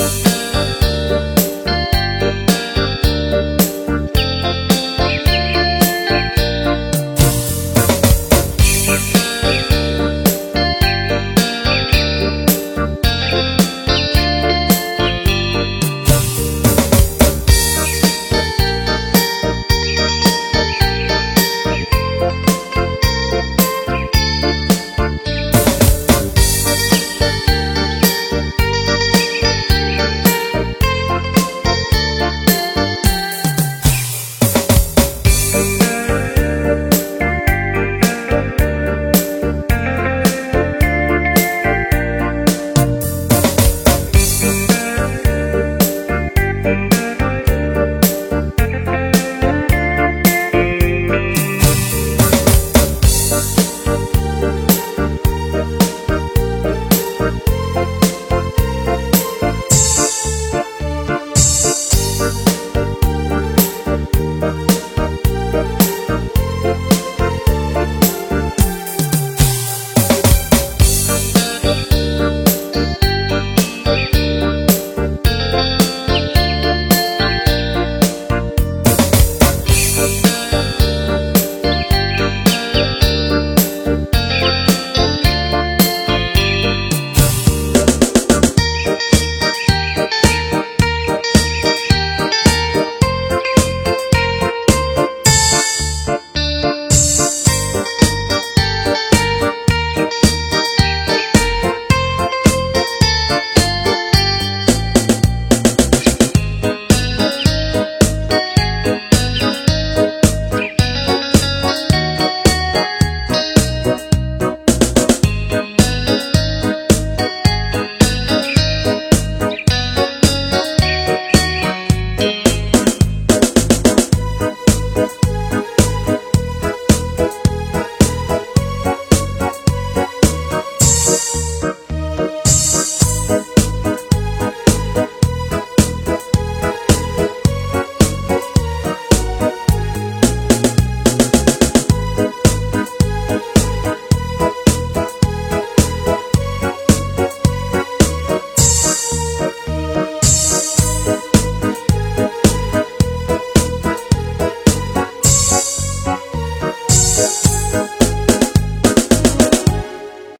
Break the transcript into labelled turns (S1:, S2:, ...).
S1: Música